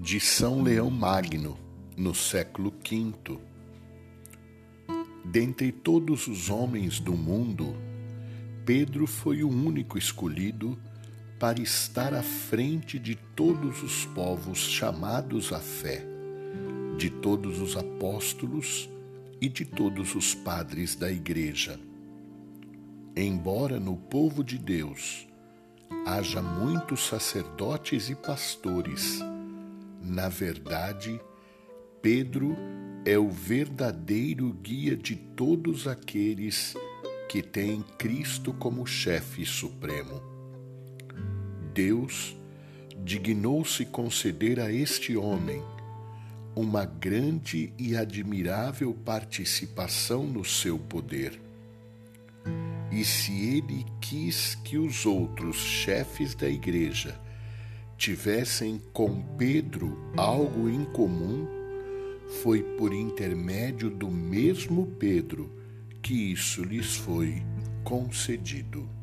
de São Leão Magno, no século V. Dentre todos os homens do mundo, Pedro foi o único escolhido para estar à frente de todos os povos chamados à fé, de todos os apóstolos e de todos os padres da Igreja. Embora no povo de Deus haja muitos sacerdotes e pastores, na verdade, Pedro é o verdadeiro guia de todos aqueles que têm Cristo como chefe supremo. Deus dignou-se conceder a este homem uma grande e admirável participação no seu poder. E se ele quis que os outros chefes da igreja tivessem com Pedro algo em comum, foi por intermédio do mesmo Pedro que isso lhes foi concedido.